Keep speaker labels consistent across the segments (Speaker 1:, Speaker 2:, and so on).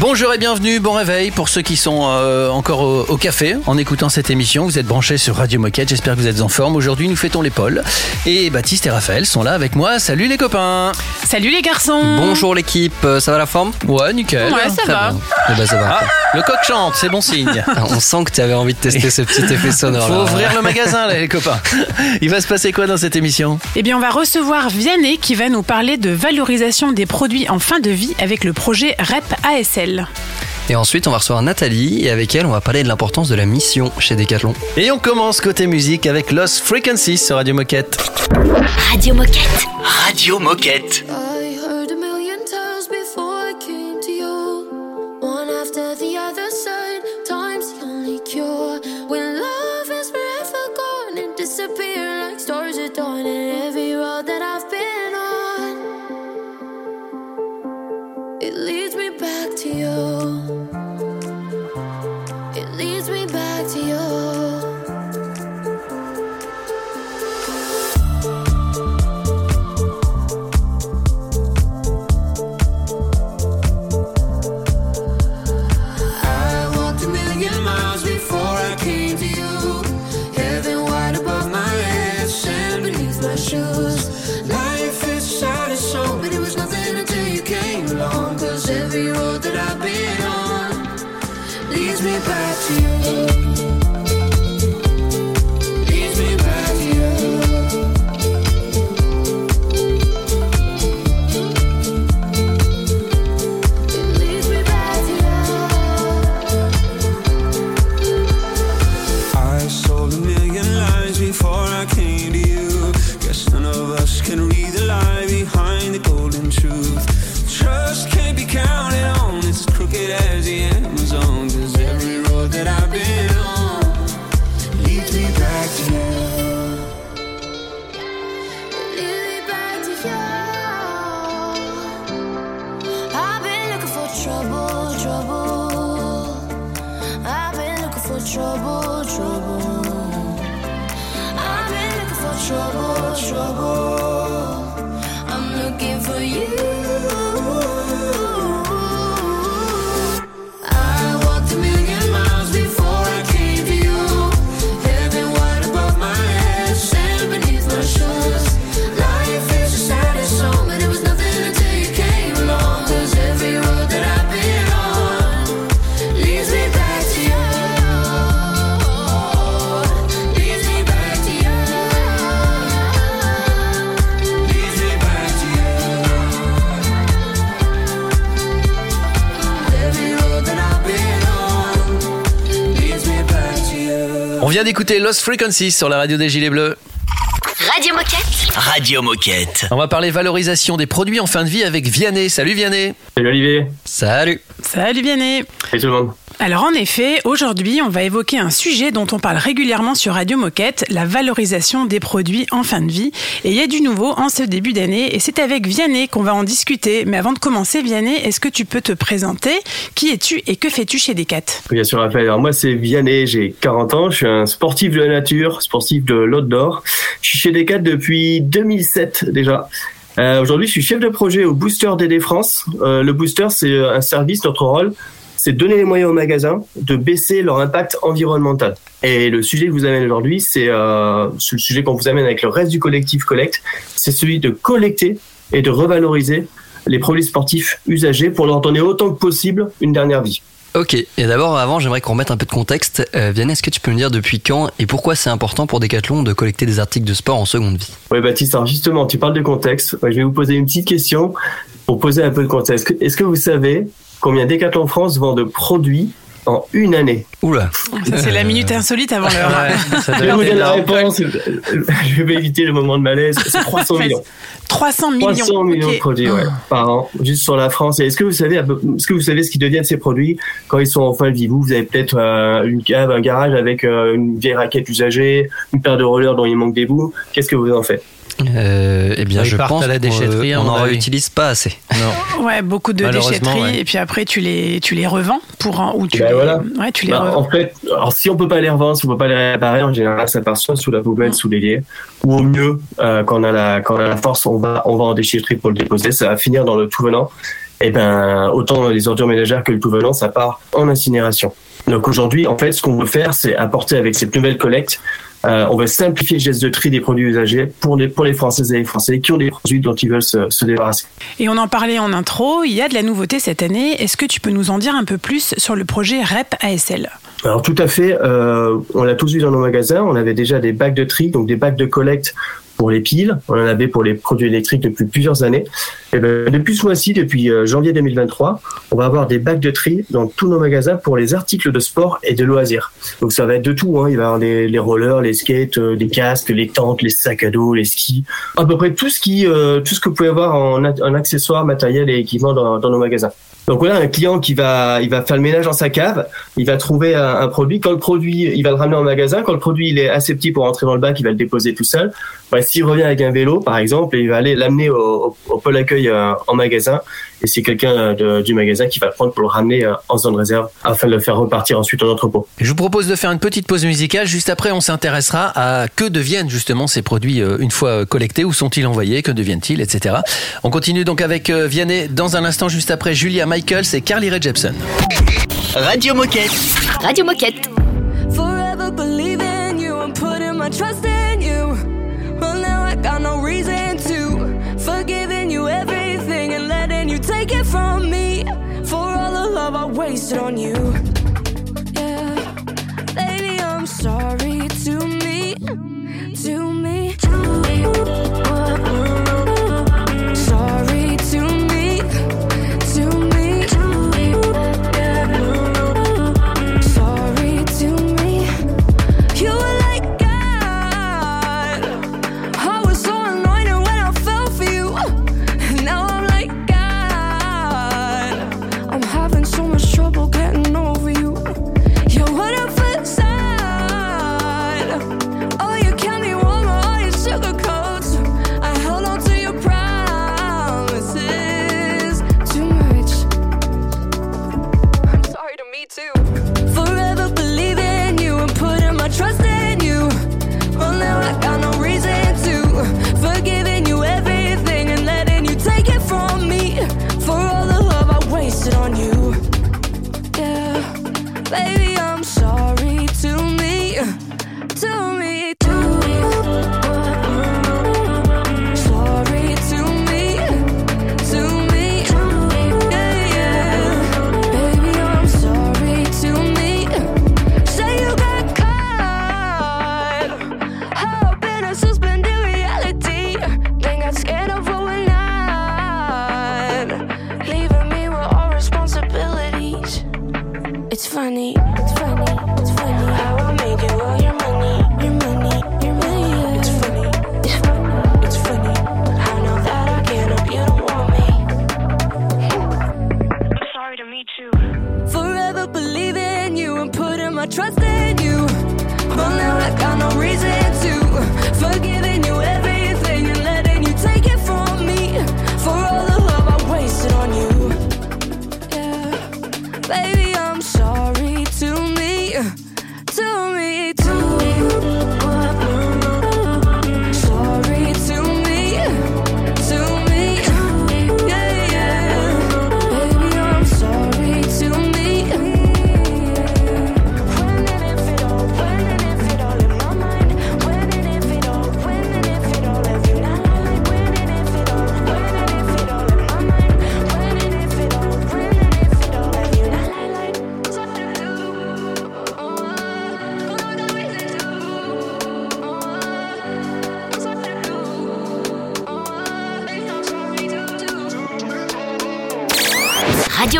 Speaker 1: Bonjour et bienvenue, bon réveil pour ceux qui sont euh, encore au, au café en écoutant cette émission. Vous êtes branchés sur Radio Moquette, j'espère que vous êtes en forme. Aujourd'hui, nous fêtons l'épaule et Baptiste et Raphaël sont là avec moi. Salut les copains
Speaker 2: Salut les garçons
Speaker 3: Bonjour l'équipe, ça va la forme?
Speaker 1: Ouais, nickel.
Speaker 2: Ouais, ça
Speaker 3: Très
Speaker 2: va.
Speaker 3: bien. Eh ben, ça va.
Speaker 1: Ah, le coq chante, c'est bon signe.
Speaker 3: Ah, On sent que tu avais envie de tester ce petit effet sonore.
Speaker 1: Faut
Speaker 3: là.
Speaker 1: ouvrir le magasin, là, les copains. Il va se passer quoi dans cette émission?
Speaker 2: Eh bien, on va recevoir Vianney qui va nous parler de valorisation des produits en fin de vie avec le projet REP ASL.
Speaker 3: Et ensuite, on va recevoir Nathalie et avec elle, on va parler de l'importance de la mission chez Decathlon.
Speaker 1: Et on commence côté musique avec Lost Frequencies sur Radio Moquette.
Speaker 4: Radio Moquette.
Speaker 1: Radio Moquette.
Speaker 5: Me back to you.
Speaker 1: Vient d'écouter Lost Frequencies sur la radio des Gilets Bleus.
Speaker 4: Radio Moquette.
Speaker 6: Radio Moquette.
Speaker 1: On va parler valorisation des produits en fin de vie avec Vianney. Salut Vianney
Speaker 7: Salut Olivier,
Speaker 3: Salut
Speaker 2: Salut Vianney
Speaker 7: salut tout le monde.
Speaker 2: Alors en effet, aujourd'hui, on va évoquer un sujet dont on parle régulièrement sur Radio Moquette, la valorisation des produits en fin de vie. Et il y a du nouveau en ce début d'année et c'est avec Vianney qu'on va en discuter. Mais avant de commencer, Vianney, est-ce que tu peux te présenter? Qui es-tu et que fais-tu chez Decat?
Speaker 7: Bien sûr Raphaël, alors moi c'est Vianney, j'ai 40 ans, je suis un sportif de la nature, sportif de l'outdoor. Je suis chez Decat depuis 2007 déjà. Euh, Aujourd'hui je suis chef de projet au Booster DD France. Euh, le Booster c'est un service, notre rôle c'est donner les moyens aux magasins de baisser leur impact environnemental. Et le sujet que vous amène aujourd'hui, c'est euh, le sujet qu'on vous amène avec le reste du collectif Collect, c'est celui de collecter et de revaloriser les produits sportifs usagés pour leur donner autant que possible une dernière vie.
Speaker 3: Ok, et d'abord, avant, j'aimerais qu'on remette un peu de contexte. Euh, Vianney, est-ce que tu peux me dire depuis quand et pourquoi c'est important pour Decathlon de collecter des articles de sport en seconde vie?
Speaker 7: Oui, Baptiste, alors justement, tu parles de contexte. Je vais vous poser une petite question pour poser un peu de contexte. Est-ce que vous savez combien Decathlon France vend de produits en une année.
Speaker 3: Oula.
Speaker 2: C'est la minute insolite avant l'heure.
Speaker 1: Ouais,
Speaker 7: Je vous la réponse. Je vais éviter le moment de malaise. C'est 300 millions.
Speaker 2: 300 millions.
Speaker 7: 300 millions de produits ouais, par an, juste sur la France. Et est-ce que vous savez, est-ce que vous savez ce qu'ils deviennent ces produits? Quand ils sont en fin de vie Vous, vous avez peut-être euh, une cave, un garage avec euh, une vieille raquette usagée, une paire de rollers dont il manque des bouts. Qu'est-ce que vous en faites?
Speaker 3: Euh, eh bien,
Speaker 1: Ils
Speaker 3: je
Speaker 1: partent
Speaker 3: pense
Speaker 1: à la déchetterie, mon
Speaker 3: n'en réutilise pas assez.
Speaker 1: Non.
Speaker 2: Ouais, beaucoup de déchetteries
Speaker 1: ouais.
Speaker 2: et puis après tu les tu les revends pour un- ou tu
Speaker 7: Ben
Speaker 2: les
Speaker 7: voilà.
Speaker 2: ouais tu les
Speaker 7: Bah,
Speaker 2: revends.
Speaker 7: En fait, alors si on peut pas les revendre, si on peut pas les réparer, en général, ça part soit sous la poubelle, sous l'évier, ou au mieux, euh, quand on a la quand on a la force, on va on va en déchetterie pour le déposer. Ça va finir dans le tout venant. Et ben autant les ordures ménagères que le tout venant, ça part en incinération. Donc aujourd'hui, en fait, ce qu'on veut faire, c'est apporter avec cette nouvelle collecte, euh, on va simplifier le geste de tri des produits usagés pour les pour les Françaises et les Français qui ont des produits dont ils veulent se, se débarrasser.
Speaker 2: Et on en parlait en intro, il y a de la nouveauté cette année. Est-ce que tu peux nous en dire un peu plus sur le projet REP ASL
Speaker 7: Alors tout à fait, euh, on l'a tous vu dans nos magasins, on avait déjà des bacs de tri, donc des bacs de collecte pour les piles, on en avait pour les produits électriques depuis plusieurs années. Et ben, depuis ce mois-ci, depuis euh, janvier 2023, on va avoir des bacs de tri dans tous nos magasins pour les articles de sport et de loisirs. Donc ça va être de tout, hein. il va y avoir les, rollers, les skates, euh, les casques, les tentes, les sacs à dos, les skis, à peu près tout ce qui, euh, tout ce que vous pouvez avoir en, accessoires, matériel et équipement dans, dans nos magasins. Donc voilà, un client qui va, il va faire le ménage dans sa cave, il va trouver un, produit. Quand le produit, il va le ramener en magasin. Quand le produit il est assez petit pour rentrer dans le bac, il va le déposer tout seul. Ouais, S'il revient avec un vélo, par exemple, il va aller l'amener au, au, au pôle accueil euh, en magasin. Et c'est quelqu'un euh, du magasin qui va le prendre pour le ramener euh, en zone réserve afin de le faire repartir ensuite en entrepôt.
Speaker 1: Je vous propose de faire une petite pause musicale. Juste après, on s'intéressera à que deviennent justement ces produits euh, une fois collectés, où sont-ils envoyés, que deviennent-ils, etc. On continue donc avec Vianney dans un instant, juste après Julia Michaels et Carly Rae Jepsen.
Speaker 8: Radio Moquette.
Speaker 9: Radio Moquette.
Speaker 10: Forever believing you and putting my trust in wasted on you. Yeah. Baby, I'm sorry to me. To me. Sorry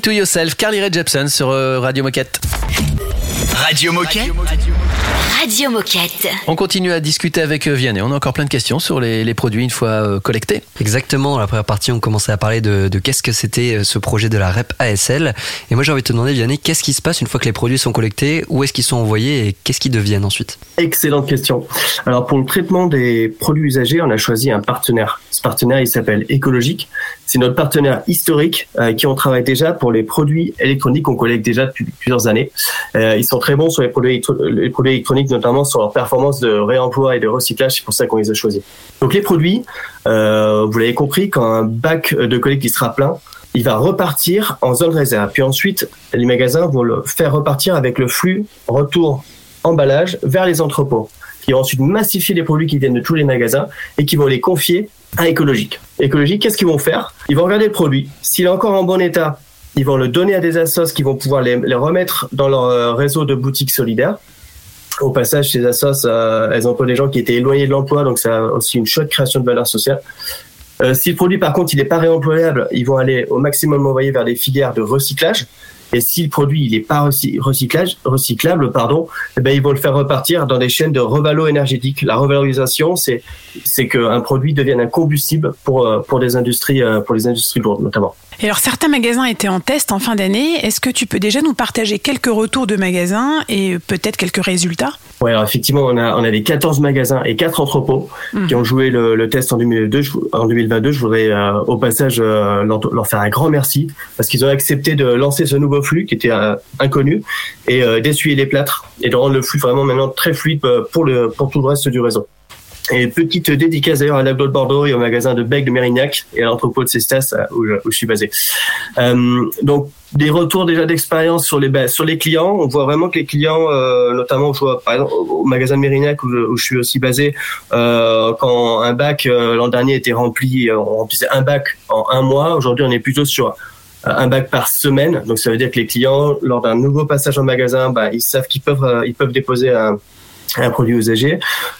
Speaker 11: To Yourself,
Speaker 1: Carly Rae Jepsen sur euh, Radio Moquette.
Speaker 8: Radio Moquette.
Speaker 9: Radio Moquette.
Speaker 1: On continue à discuter avec euh, Vianney. On a encore plein de questions sur les, les produits une fois euh, collectés.
Speaker 3: Exactement, dans la première partie, on commençait à parler de, de qu'est-ce que c'était euh, ce projet de la REP ASL. Et moi, j'ai envie de te demander, Vianney, qu'est-ce qui se passe une fois que les produits sont collectés? Où est-ce qu'ils sont envoyés et qu'est-ce qu'ils deviennent ensuite?
Speaker 7: Excellente question. Alors pour le traitement des produits usagés, on a choisi un partenaire. Ce partenaire, il s'appelle Écologique. C'est notre partenaire historique euh, qui on travaille déjà pour les produits électroniques qu'on collecte déjà depuis plusieurs années. Euh, ils sont très bons sur les produits, électro- les produits électroniques, notamment sur leur performance de réemploi et de recyclage. C'est pour ça qu'on les a choisis. Donc les produits, euh, vous l'avez compris, quand un bac de collecte il sera plein, il va repartir en zone réserve. Puis ensuite, les magasins vont le faire repartir avec le flux retour emballage vers les entrepôts, qui vont ensuite massifier les produits qui viennent de tous les magasins et qui vont les confier à écologique. Écologique, qu'est-ce qu'ils vont faire? Ils vont regarder le produit. S'il est encore en bon état, ils vont le donner à des assos qui vont pouvoir les, les remettre dans leur euh, réseau de boutiques solidaires. Au passage, ces assos, euh, elles emploient des gens qui étaient éloignés de l'emploi, donc a aussi une chouette création de valeur sociale. Euh, si le produit, par contre, il n'est pas réemployable, ils vont aller au maximum envoyer vers des filières de recyclage. Et si le produit il n'est pas recy- recyclage, recyclable, pardon, eh ben ils vont le faire repartir dans des chaînes de revalo énergétique. La revalorisation, c'est c'est qu'un produit devienne un combustible pour euh, pour des industries euh, pour les industries lourdes notamment.
Speaker 2: Et alors, certains magasins étaient en test en fin d'année. Est-ce que tu peux déjà nous partager quelques retours de magasins et peut-être quelques résultats?
Speaker 7: Ouais, alors effectivement, on a on avait 14 magasins et 4 entrepôts qui ont joué le, le test en 2002. Je- en 2022, je voudrais euh, au passage euh, leur, leur faire un grand merci parce qu'ils ont accepté de lancer ce nouveau flux qui était euh, inconnu et d'essuyer les plâtres et de rendre le flux vraiment maintenant très fluide pour le pour tout le reste du réseau. Et petite dédicace d'ailleurs à l'aglo de Bordeaux et au magasin de Bec de Mérignac et à l'entrepôt de Cestas euh, où je, suis basé. Euh, donc des retours déjà d'expérience sur les sur les clients. On voit vraiment que les clients, euh, notamment je vois par exemple au magasin de Mérignac où je, suis aussi basé, quand un bac l'an dernier était rempli, on remplissait un bac en un mois. Aujourd'hui, on est plutôt sur un bac par semaine. Donc ça veut dire que les clients, lors d'un nouveau passage en magasin, bah, ils savent qu'ils peuvent ils peuvent déposer un un produit usagé.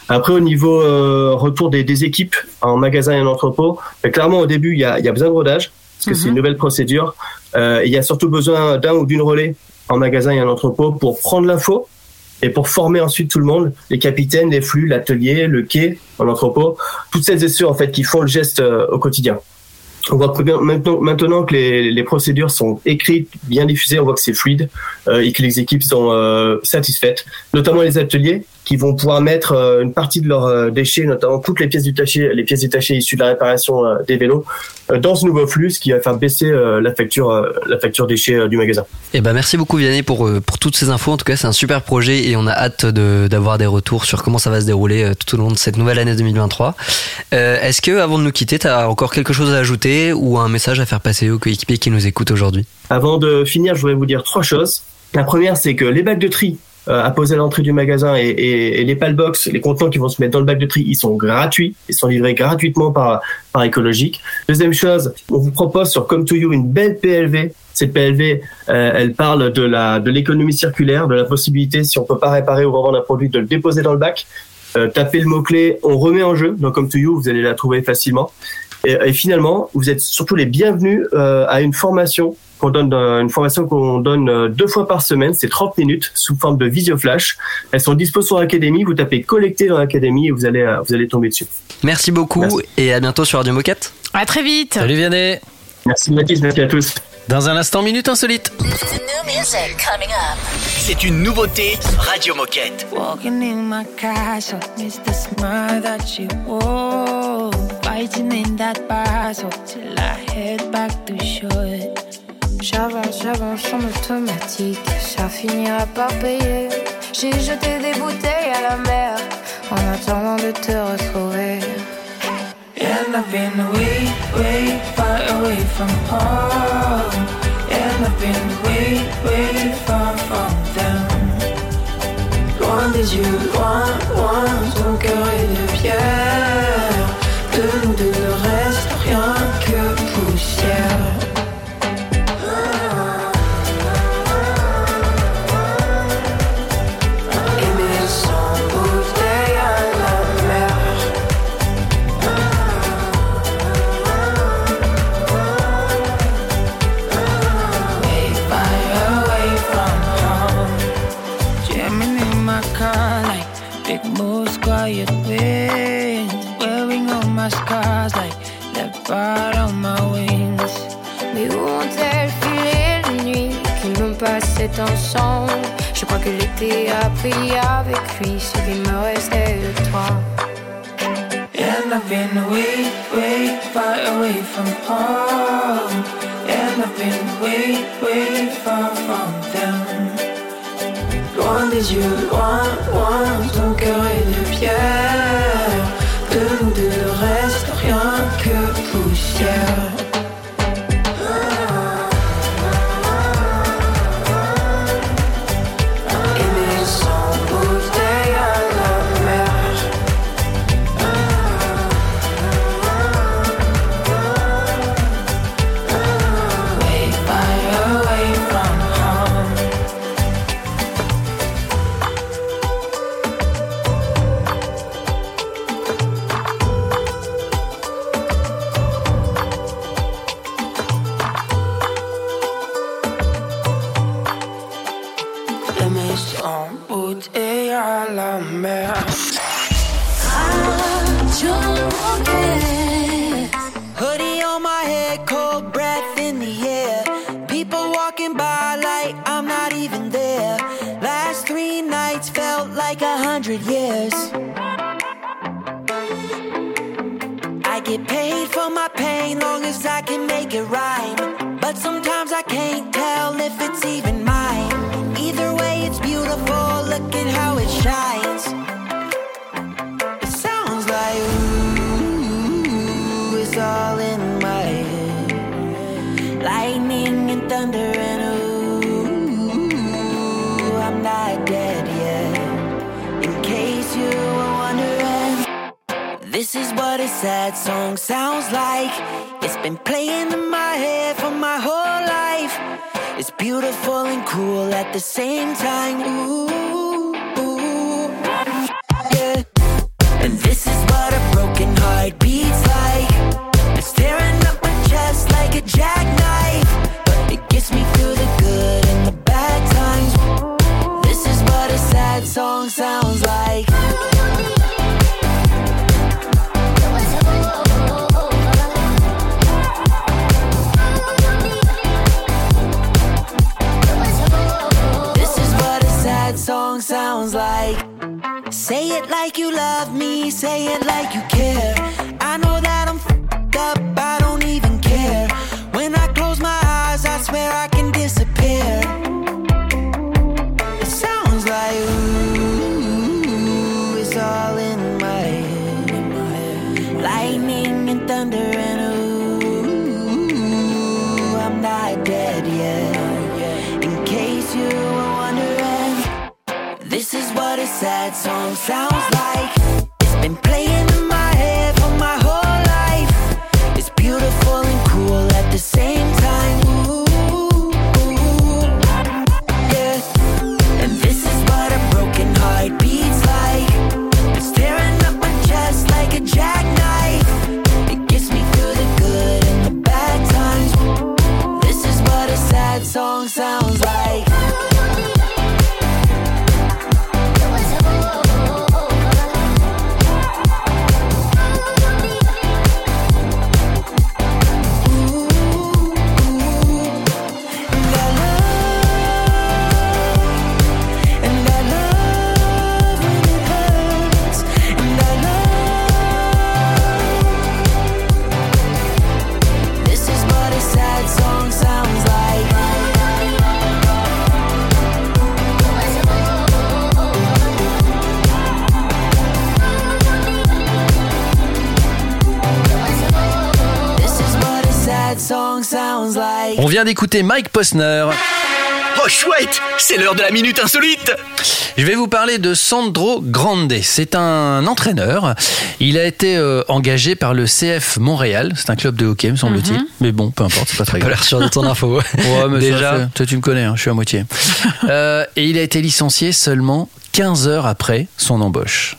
Speaker 7: Après, au niveau euh, retour des, des équipes en magasin et en entrepôt, bah, clairement au début, il y a, il y a besoin de rodage parce que c'est une nouvelle procédure. Euh, il y a surtout besoin d'un ou d'une relais en magasin et en entrepôt pour prendre l'info et pour former ensuite tout le monde, les capitaines, les flux, l'atelier, le quai, en entrepôt, toutes celles et ceux en fait qui font le geste euh, au quotidien. On voit maintenant, maintenant que les, les procédures sont écrites, bien diffusées, on voit que c'est fluide euh, et que les équipes sont euh, satisfaites, notamment les ateliers qui vont pouvoir mettre euh, une partie de leurs euh, déchets, notamment toutes les pièces détachées, les pièces détachées issues de la réparation euh, des vélos, dans ce nouveau flux, ce qui va faire baisser la facture, la facture déchets du magasin.
Speaker 3: Eh ben merci beaucoup Vianney pour, pour toutes ces infos. En tout cas, c'est un super projet et on a hâte de- d'avoir des retours sur comment ça va se dérouler tout au long de cette nouvelle année 2023. Euh, Est-ce que avant de nous quitter, tu as encore quelque chose à ajouter ou un message à faire passer aux coéquipiers qui nous écoutent aujourd'hui?
Speaker 7: Avant de finir, je voudrais vous dire trois choses. La première, c'est que les bacs de tri à poser à l'entrée du magasin et, et, et les palbox, les contenants qui vont se mettre dans le bac de tri, ils sont gratuits. Ils sont livrés gratuitement par, par écologique. Deuxième chose, on vous propose sur Come to You une belle PLV. Cette PLV, euh, elle parle de la de l'économie circulaire, de la possibilité, si on peut pas réparer ou revendre un produit, de le déposer dans le bac. Euh, tapez le mot-clé, on remet en jeu. Donc Come to You, vous allez la trouver facilement. Et, et finalement, vous êtes surtout les bienvenus euh, à une formation qu'on donne, euh, une formation qu'on donne euh, deux fois par semaine. C'est 30 minutes sous forme de visio flash. Elles sont dispo sur l'académie. Vous tapez collecter dans l'académie et vous allez, euh, vous allez tomber dessus.
Speaker 3: Merci beaucoup
Speaker 7: Merci.
Speaker 3: et à bientôt sur Radio Moquette.
Speaker 2: À très vite.
Speaker 1: Salut Vianney.
Speaker 7: Merci Mathis, merci à tous.
Speaker 1: Dans un instant, Minute Insolite.
Speaker 8: C'est une nouveauté Radio Moquette.
Speaker 11: Walking in my castle, miss the smile that you wore. Fighting in that battle till I head back to shore.
Speaker 5: J'avance, j'avance en automatique, ça finira par payer. J'ai jeté des bouteilles à la mer en attendant de te retrouver.
Speaker 11: And I've been way, way far away from home. And I've been way, way far from them. Loin des yeux, loin, loin,
Speaker 5: Je crois que l'été a pris avec lui ce qui me restait de toi.
Speaker 11: And I've been way, way far away from home. And I've been way, way far from them. Loin des yeux, loin, loin, ton cœur Bouteille à la mer.
Speaker 12: Hoodie on my head, cold breath in the air. People walking by like I'm not even there. Last three nights felt like a hundred years. I get paid for my pain long as I can make it rhyme. But sometimes this is what a sad song sounds like. It's been playing in my head for my whole life. It's beautiful and cool at the same time. Ooh, ooh, yeah. And this is what a broken heart beats like. It's tearing up my chest like a jackknife. But it gets me through the good and the bad times. This is what a sad song sounds Say it like you love me, say it like you care. I know that I'm fed up, I don't even care. When I close my eyes, I swear I can disappear. It sounds like ooh, it's all in my head. Lightning and thunder and This is what a sad song sounds like. It's been playing
Speaker 1: d'écouter Mike Posner.
Speaker 6: Oh chouette, c'est l'heure de la minute insolite.
Speaker 1: Je vais vous parler de Sandro Grande. C'est un entraîneur. Il a été euh, engagé par le CF Montréal. C'est un club de hockey, me semble-t-il. Mais bon, peu importe, c'est pas très
Speaker 3: Pas
Speaker 1: grave.
Speaker 3: l'air sûr de ton info.
Speaker 1: Ouais, mais
Speaker 3: Déjà.
Speaker 1: ça, toi, tu me connais, hein, je suis à moitié. Euh, et il a été licencié seulement 15 heures après son embauche.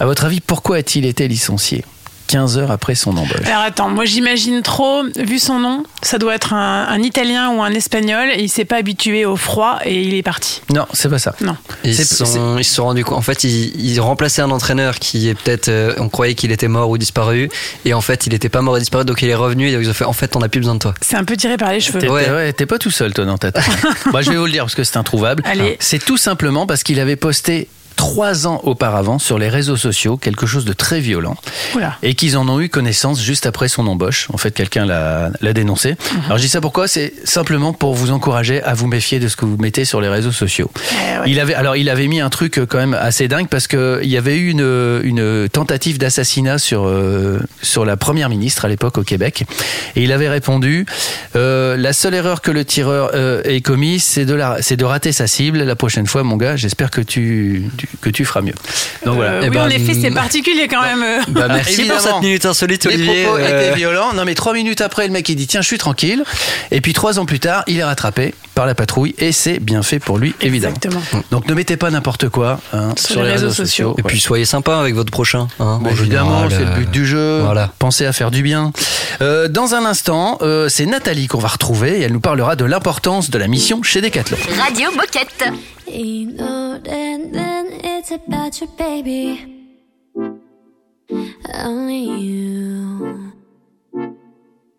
Speaker 1: À votre avis, pourquoi a-t-il été licencié? 15 heures après son embauche
Speaker 2: Alors attends, moi j'imagine trop, vu son nom, ça doit être un, un italien ou un espagnol et il s'est pas habitué au froid et il est parti.
Speaker 1: Non, c'est pas ça.
Speaker 2: Non.
Speaker 3: Ils sont, ils se sont rendus compte. En fait, ils, ils remplaçaient un entraîneur qui est peut-être. euh, on croyait qu'il était mort ou disparu. Et en fait, il n'était pas mort et disparu. Donc il est revenu. Et ils ont fait En fait, on n'a plus besoin de toi.
Speaker 2: C'est un peu tiré par les cheveux.
Speaker 1: T'es
Speaker 3: Ouais.
Speaker 1: ouais, t'es pas tout seul, toi, dans ta tête. Moi, je vais vous le dire parce que c'est introuvable.
Speaker 2: Allez.
Speaker 1: C'est tout simplement parce qu'il avait posté trois ans auparavant sur les réseaux sociaux quelque chose de très violent
Speaker 2: Oula.
Speaker 1: et qu'ils en ont eu connaissance juste après son embauche. En fait, quelqu'un l'a l'a dénoncé.
Speaker 2: Mhm.
Speaker 1: Alors, je dis ça pourquoi? C'est simplement pour vous encourager à vous méfier de ce que vous mettez sur les réseaux sociaux.
Speaker 2: Eh ouais.
Speaker 1: Il avait, alors, il avait mis un truc euh, quand même assez dingue parce que il y avait eu une, une tentative d'assassinat sur euh, sur la première ministre à l'époque au Québec, et il avait répondu euh, la seule erreur que le tireur euh, ait commise, c'est de la, c'est de rater sa cible. La prochaine fois, mon gars, j'espère que tu, tu- que tu feras mieux. Donc voilà.
Speaker 2: Euh,
Speaker 3: Eh
Speaker 2: oui,
Speaker 3: ben,
Speaker 2: en effet, c'est
Speaker 3: mm.
Speaker 2: particulier quand même. euh.
Speaker 3: Bah, merci
Speaker 1: Évidemment.
Speaker 3: pour cette minute insolite,
Speaker 1: Les
Speaker 3: Olivier.
Speaker 1: propos
Speaker 3: Euh,
Speaker 1: étaient violents. Non, mais trois minutes après, le mec il dit tiens, je suis tranquille. Et puis trois ans plus tard, il est rattrapé par la patrouille et c'est bien fait pour lui, évidemment.
Speaker 2: Exactement.
Speaker 1: Donc ne mettez pas n'importe quoi hein, sur, les réseaux, sociaux.
Speaker 3: Et puis soyez sympa avec votre prochain. hein, en
Speaker 1: évidemment, c'est le
Speaker 3: euh,
Speaker 1: but du jeu.
Speaker 3: voilà.
Speaker 1: Pensez à faire du bien. Euh, dans un instant, euh, c'est Nathalie qu'on va retrouver et elle nous parlera de l'importance de la mission chez Decathlon.
Speaker 13: Radio Moquette.
Speaker 9: You know that then it's about your baby. Only you.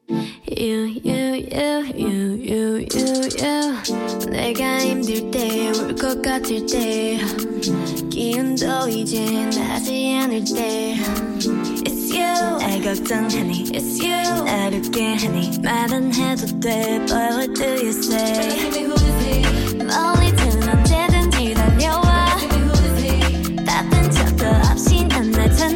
Speaker 9: You, you, you, you, you, you, you. 내가 힘들 때, 울 것 같을 때. 기운도 이제 나지 않을 때. It's you. 날 걱정하니. It's you. 날 웃게 하니. 말은 해도 돼, but what do you say? 멀리 든 언제든지 달려와 바쁜 척도 없이 난날 찾나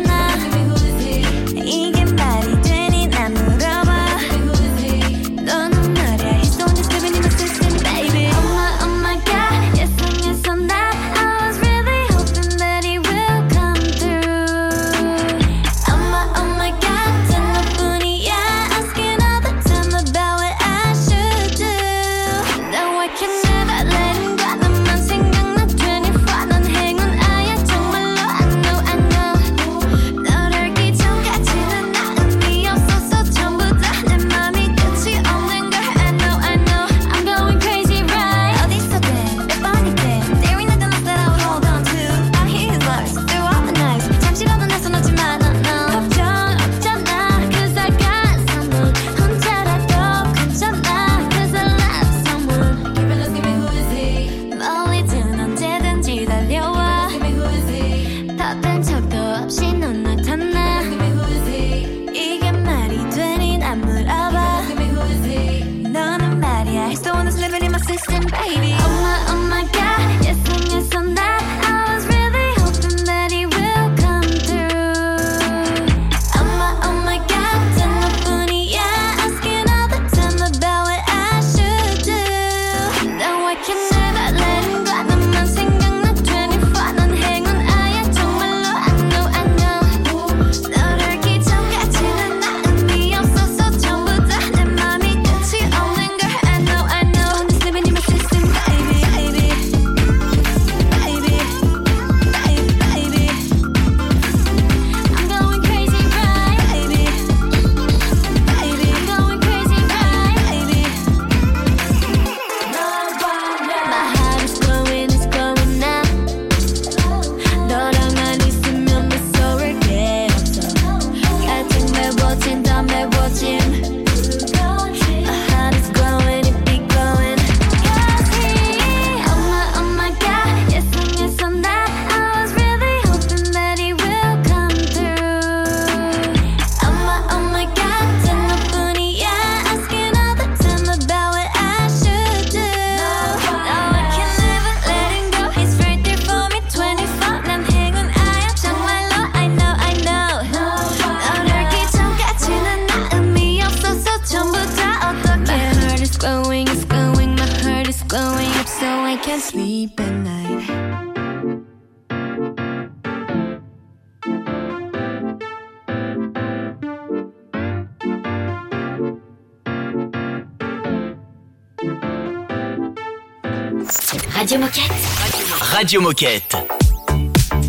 Speaker 13: Radio Moquette.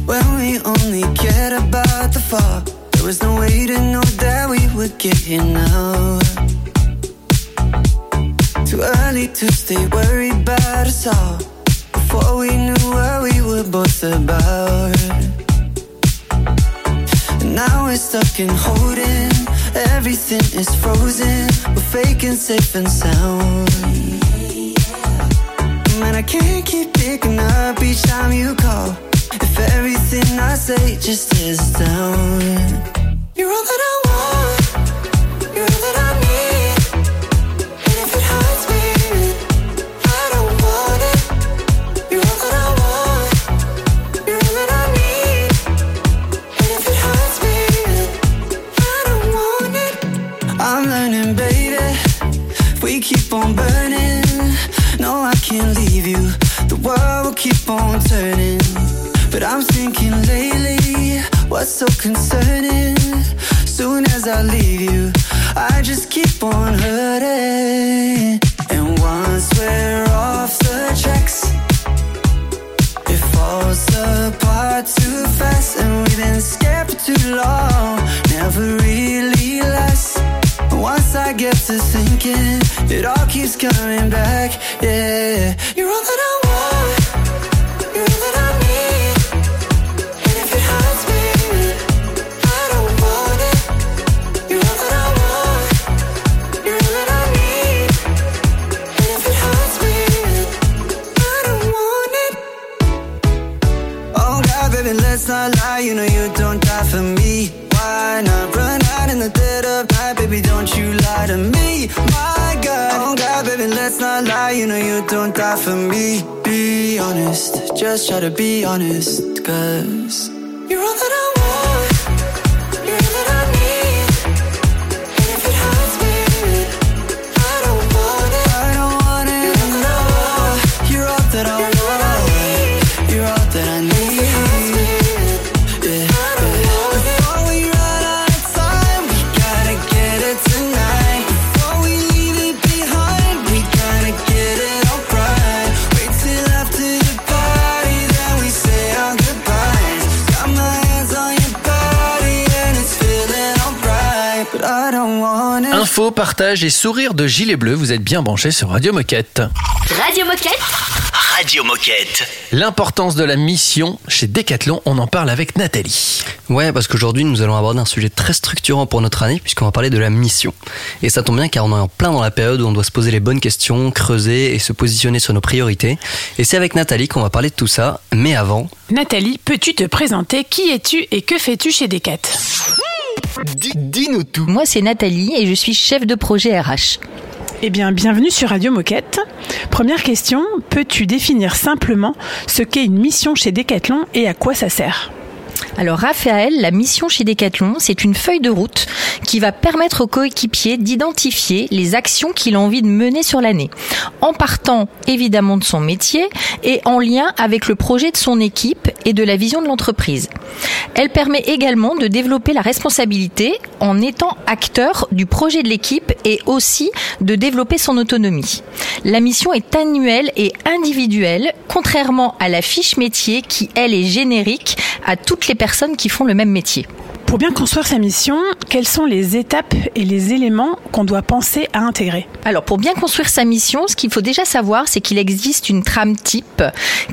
Speaker 14: When we only cared about the fall, there was no way to know that we would get here now. Too early to stay worried about us all. Before we knew what we were both about. And now we're stuck in holding. Everything is frozen. We're faking safe and sound. Man, I can't keep picking up each time you call. If everything I say just is down. You're all that I want. Keep on turning. But I'm thinking lately, what's so concerning? Soon as I leave you, I just keep on hurting. And once we're off the tracks, it falls apart too fast. And we've been scared for too long, never really lasts. Once I get to thinking, it all keeps coming back. Yeah, you're You know you don't die for me. Why not run out in the dead of night, baby? Don't you lie to me, my God. Oh God, baby, let's not lie. You know you don't die for me. Be honest, just try to be honest, cause you're all that I want.
Speaker 1: Partage et sourire de gilet bleu, vous êtes bien branchés sur Radio Moquette.
Speaker 13: Radio Moquette.
Speaker 6: Radio Moquette.
Speaker 1: L'importance de la mission chez Decathlon, on en parle avec Nathalie.
Speaker 3: Ouais, parce qu'aujourd'hui, nous allons aborder un sujet très structurant pour notre année, puisqu'on va parler de la mission. Et ça tombe bien car on est en plein dans la période où on doit se poser les bonnes questions, creuser et se positionner sur nos priorités. Et c'est avec Nathalie qu'on va parler de tout ça. Mais avant,
Speaker 2: Nathalie, peux-tu te présenter? Qui es-tu et que fais-tu chez Decat
Speaker 6: Dis-nous tout.
Speaker 15: Moi, c'est Nathalie et je suis chef de projet RH.
Speaker 2: Eh bien, bienvenue sur Radio Moquette. Première question, peux-tu définir simplement ce qu'est une mission chez Decathlon et à quoi ça sert?
Speaker 15: Alors Raphaël, la mission chez Decathlon, c'est une feuille de route qui va permettre au coéquipier d'identifier les actions qu'il a envie de mener sur l'année, en partant évidemment de son métier et en lien avec le projet de son équipe et de la vision de l'entreprise. Elle permet également de développer la responsabilité en étant acteur du projet de l'équipe et aussi de développer son autonomie. La mission est annuelle et individuelle, contrairement à la fiche métier qui, elle, est générique à toutes les personnes qui font le même métier.
Speaker 2: Pour bien construire sa mission, quelles sont les étapes et les éléments qu'on doit penser à intégrer?
Speaker 15: Alors pour bien construire sa mission, ce qu'il faut déjà savoir, c'est qu'il existe une trame type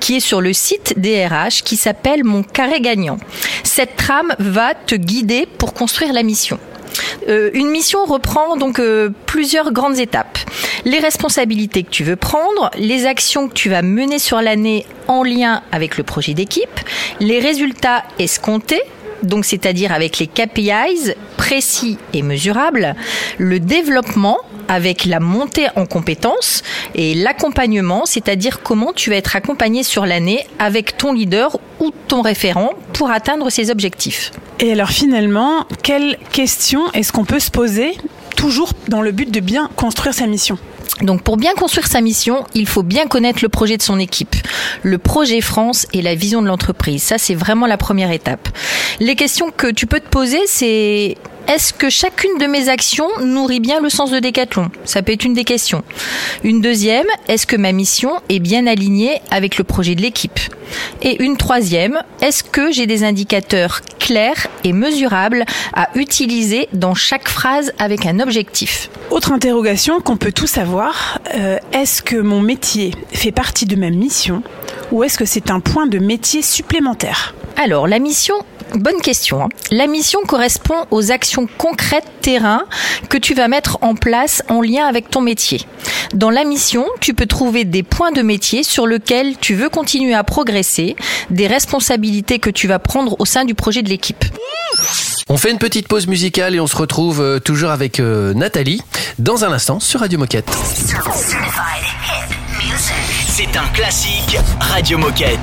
Speaker 15: qui est sur le site DRH qui s'appelle Mon carré gagnant. Cette trame va te guider pour construire la mission. Euh, une mission reprend donc euh, plusieurs grandes étapes. Les responsabilités que tu veux prendre, les actions que tu vas mener sur l'année en lien avec le projet d'équipe, les résultats escomptés, donc c'est-à-dire avec les KPIs précis et mesurables, le développement avec la montée en compétences et l'accompagnement, c'est-à-dire comment tu vas être accompagné sur l'année avec ton leader ou ton référent pour atteindre ces objectifs.
Speaker 2: Et alors finalement, quelles questions est-ce qu'on peut se poser toujours dans le but de bien construire sa mission?
Speaker 15: Donc pour bien construire sa mission, il faut bien connaître le projet de son équipe, le projet France et la vision de l'entreprise. Ça, c'est vraiment la première étape. Les questions que tu peux te poser, c'est est-ce que chacune de mes actions nourrit bien le sens de Décathlon Ça peut être une des questions. Une deuxième, est-ce que ma mission est bien alignée avec le projet de l'équipe? Et une troisième, est-ce que j'ai des indicateurs clairs et mesurables à utiliser dans chaque phrase avec un objectif?
Speaker 2: Autre interrogation qu'on peut tous avoir, euh, est-ce que mon métier fait partie de ma mission? Ou est-ce que c'est un point de métier supplémentaire?
Speaker 15: Alors, la mission, bonne question. hein. La mission correspond aux actions concrètes terrain que tu vas mettre en place en lien avec ton métier. Dans la mission, tu peux trouver des points de métier sur lesquels tu veux continuer à progresser, des responsabilités que tu vas prendre au sein du projet de l'équipe.
Speaker 1: On fait une petite pause musicale et on se retrouve euh, toujours avec euh, Nathalie dans un instant sur Radio Moquette.
Speaker 8: C'est un classique Radio Moquette.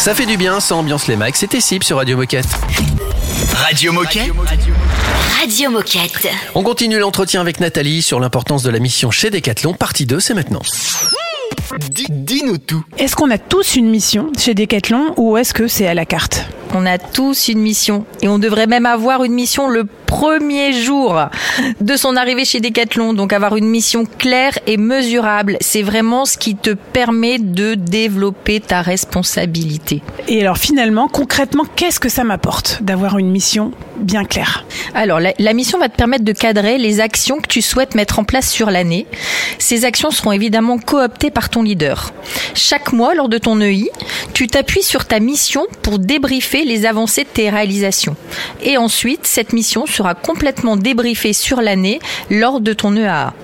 Speaker 1: Ça fait du bien, ça ambiance les max. C'était Sip sur Radio Moquette.
Speaker 8: Radio Moquette.
Speaker 9: Radio Moquette.
Speaker 1: On continue l'entretien avec Nathalie sur l'importance de la mission chez Decathlon. Partie 2, c'est maintenant.
Speaker 8: Dis-nous tout.
Speaker 2: Est-ce qu'on a tous une mission chez Decathlon ou est-ce que c'est à la carte?
Speaker 15: On a tous une mission et on devrait même avoir une mission le premier jour de son arrivée chez Decathlon. Donc avoir une mission claire et mesurable, c'est vraiment ce qui te permet de développer ta responsabilité.
Speaker 2: Et alors finalement, concrètement, qu'est-ce que ça m'apporte d'avoir une mission bien claire?
Speaker 15: Alors, la, la mission va te permettre de cadrer les actions que tu souhaites mettre en place sur l'année. Ces actions seront évidemment cooptées par ton leader. Chaque mois, lors de ton EI, tu t'appuies sur ta mission pour débriefer les avancées de tes réalisations. Et ensuite, cette mission sera complètement débriefée sur l'année lors de ton EAA.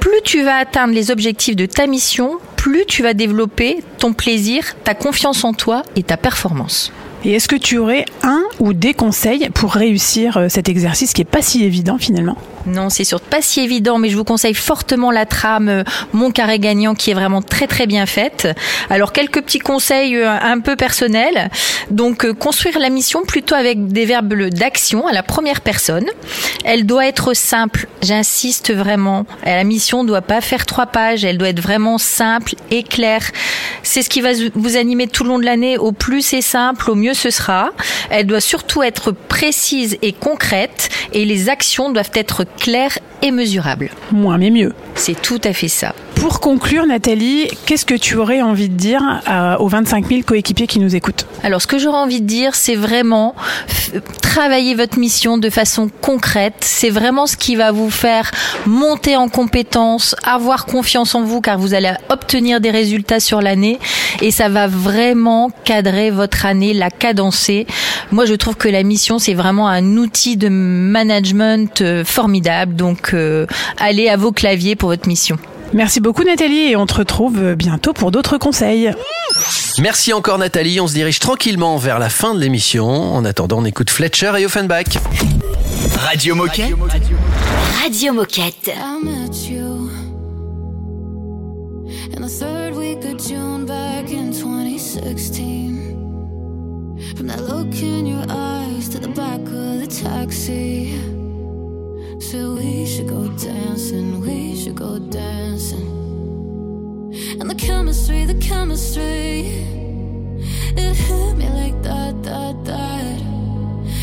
Speaker 15: Plus tu vas atteindre les objectifs de ta mission, plus tu vas développer ton plaisir, ta confiance en toi et ta performance.
Speaker 2: Et est-ce que tu aurais un ou des conseils pour réussir euh, cet exercice qui est pas si évident finalement?
Speaker 15: Non, c'est sûr pas si évident, mais je vous conseille fortement la trame euh, Mon carré gagnant qui est vraiment très très bien faite. Alors quelques petits conseils euh, un peu personnels. Donc construire la mission plutôt avec des verbes d'action à la première personne. Elle doit être simple, j'insiste vraiment. La mission doit pas faire trois pages, elle doit être vraiment simple et claire. C'est ce qui va vous animer tout le long de l'année. Au plus c'est simple, au mieux ce sera. Elle doit surtout être précise et concrète et les actions doivent être claires et mesurables.
Speaker 2: Moins mais mieux.
Speaker 15: C'est tout à fait ça.
Speaker 2: Pour conclure, Nathalie, qu'est-ce que tu aurais envie de dire à- aux 25 000 coéquipiers qui nous écoutent?
Speaker 15: Alors, ce que j'aurais envie de dire, c'est vraiment travailler votre mission de façon concrète. C'est vraiment ce qui va vous faire monter en compétences, avoir confiance en vous, car vous allez obtenir des résultats sur l'année, et ça va vraiment cadrer votre année, la cadencer. Moi, je trouve que la mission, c'est vraiment un outil de management euh, formidable. Donc, euh, allez à vos claviers pour votre mission.
Speaker 2: Merci beaucoup Nathalie et on te retrouve bientôt pour d'autres conseils.
Speaker 1: Merci encore Nathalie, on se dirige tranquillement vers la fin de l'émission. En attendant, on écoute Fletcher et Offenbach.
Speaker 8: Radio Moquette.
Speaker 9: Radio Moquette.
Speaker 5: I met you in the third week of June back in 2016. From that look in your eyes to the back of the taxi. So we should go dancing, we should go dancing. And the chemistry, the chemistry, it hit me like that, that, that.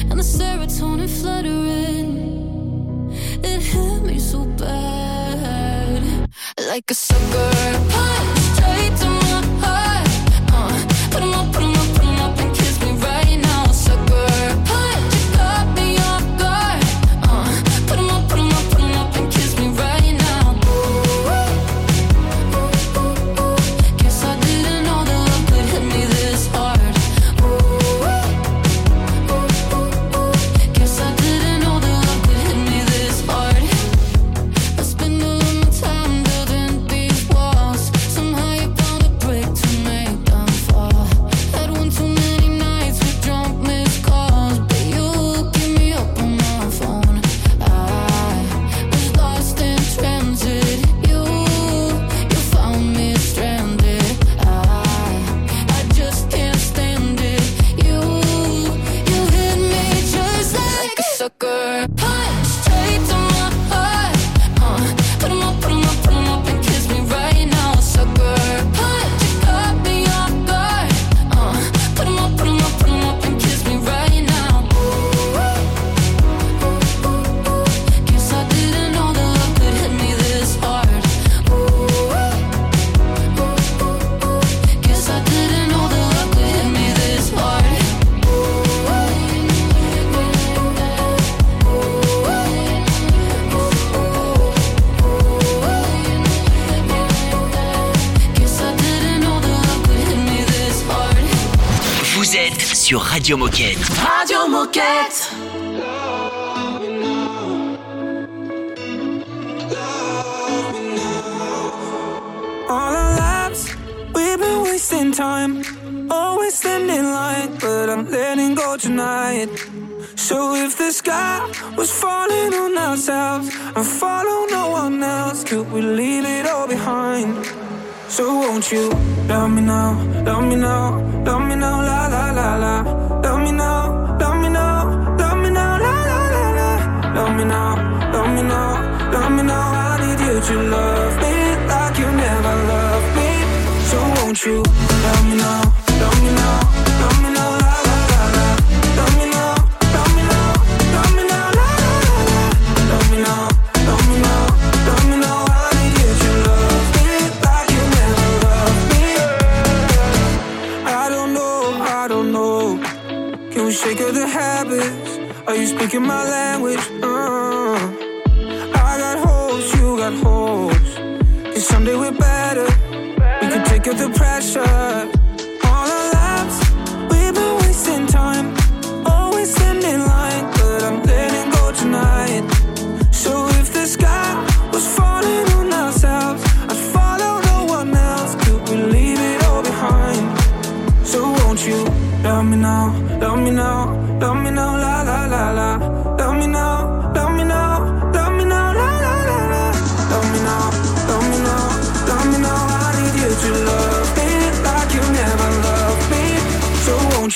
Speaker 5: And the serotonin fluttering, it hit me so bad. Like a sucker
Speaker 16: All our lives, we've been wasting time. Always standing in line, but I'm letting go tonight. So if the sky was falling on ourselves and follow no one else, could we leave it all behind? So won't you love me now, love me now, love me now, la la la la. Love me now, love me now, love me now, la la la la. Love me now, love me now, love me now. I need you to love So won't you love me now, love me now, love me now, la la la la. Love me now, love me now, love me now, la la la la. Love me now, love me now, love me now. I need you to love me like you never loved me. I don't know, I don't know. Can we shake of the habits? Are you speaking my language? Uh, I got hopes, you got hopes. Cause someday we're better. We could take up the pressure.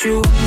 Speaker 16: You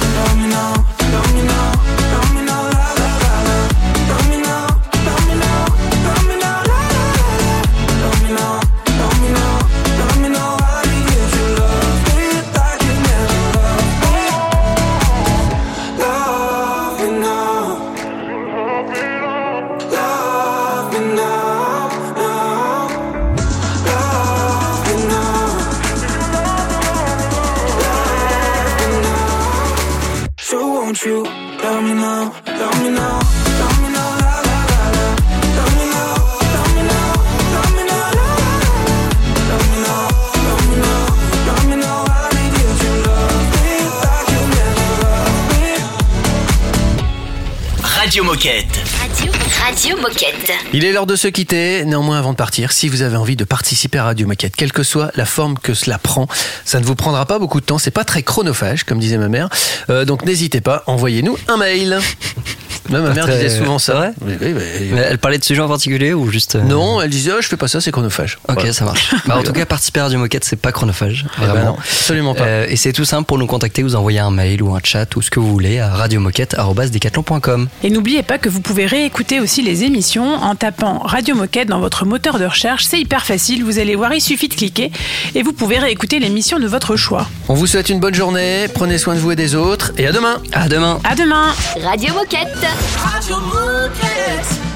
Speaker 8: Radio Moquette.
Speaker 9: Radio, Radio Moquette.
Speaker 1: Il est l'heure de se quitter. Néanmoins, avant de partir, si vous avez envie de participer à Radio Moquette, quelle que soit la forme que cela prend, ça ne vous prendra pas beaucoup de temps. C'est pas très chronophage, comme disait ma mère. Euh, donc n'hésitez pas, envoyez-nous un mail. Moi, ma mère
Speaker 3: très-
Speaker 1: disait souvent ça.
Speaker 3: C'est vrai
Speaker 1: Oui, oui, oui.
Speaker 3: Mais Elle parlait de sujets en particulier ou juste. euh,
Speaker 1: Non, elle disait oh, je fais pas ça, c'est chronophage.
Speaker 3: Ok,
Speaker 1: Voilà.
Speaker 3: ça marche. Bah, en tout cas, participer à Radio Moquette, c'est pas chronophage.
Speaker 1: Eh ben
Speaker 3: Vraiment.
Speaker 1: non, absolument pas.
Speaker 3: Euh, et c'est tout simple pour nous contacter, vous envoyer un mail ou un chat ou ce que vous voulez à radiomoquette.com.
Speaker 2: Et n'oubliez pas que vous pouvez réécouter aussi les émissions en tapant Radio Moquette dans votre moteur de recherche. C'est hyper facile, vous allez voir, il suffit de cliquer et vous pouvez réécouter l'émission de votre choix.
Speaker 1: On vous souhaite une bonne journée, prenez soin de vous et des autres, et à demain.
Speaker 3: À demain.
Speaker 2: À demain
Speaker 9: Radio Moquette.
Speaker 10: Radio Moquette.
Speaker 5: If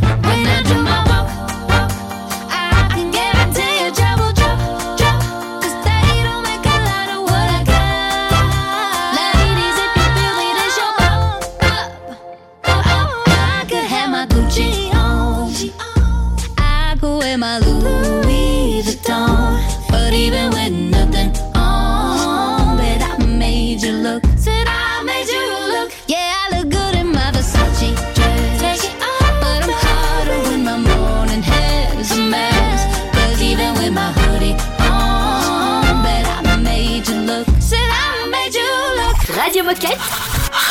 Speaker 8: Moquette.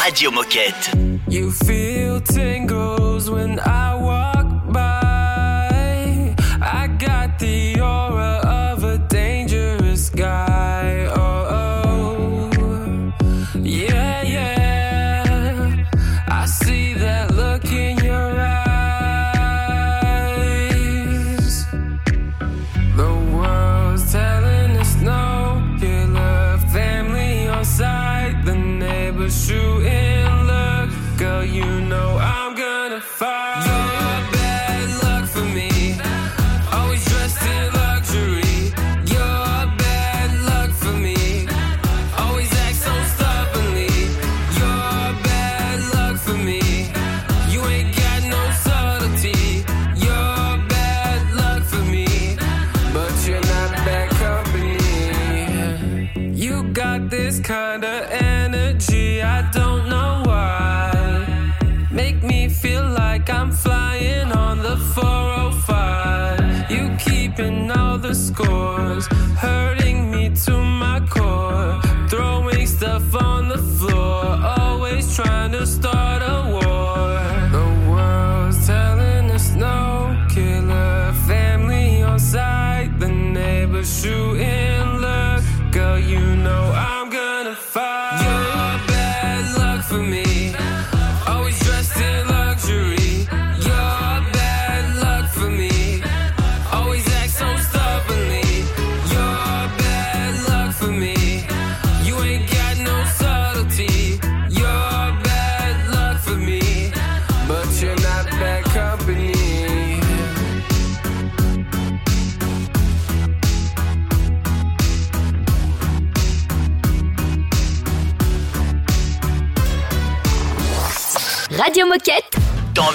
Speaker 8: Radio Moquette. You feel
Speaker 17: tingles when
Speaker 10: I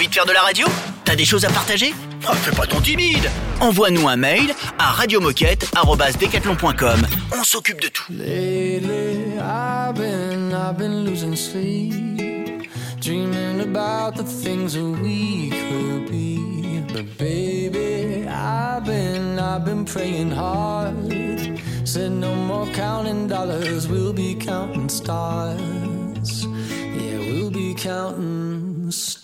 Speaker 10: envie de faire de la radio T'as des choses à partager ah, Fais pas ton timide Envoie-nous un mail à radiomoquette.com. On s'occupe de tout.
Speaker 8: Lately, I've been, I've been losing sleep, dreaming about the things that we could be. But baby, I've been, I've been praying hard. Said no more counting dollars, we'll be counting stars. Yeah, we'll be counting stars.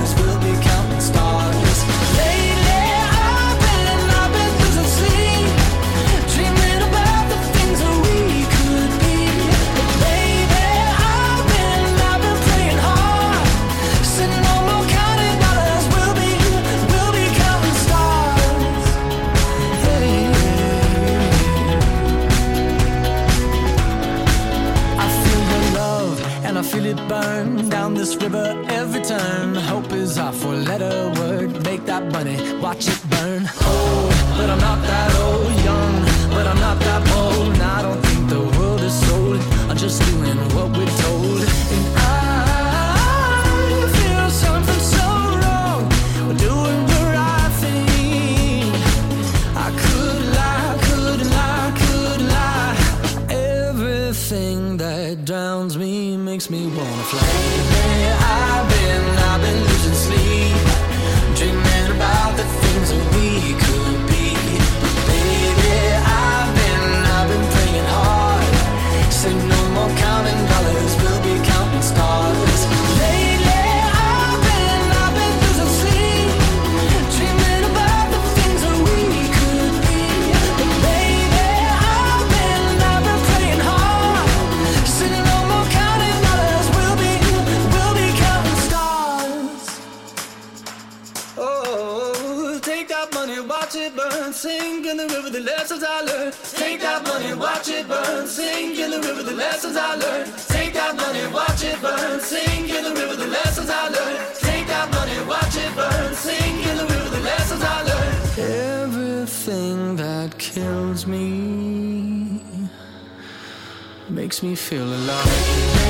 Speaker 8: Cause feel it burn down this river every turn. Hope is our four-letter word. Make that money, watch it burn. Oh, but I'm not that old. Young, but I'm not that bold. And I don't think the world is sold. I'm just doing what we're told. And I feel something so wrong. We're Doing surrounds me makes me wanna fly. feel alive.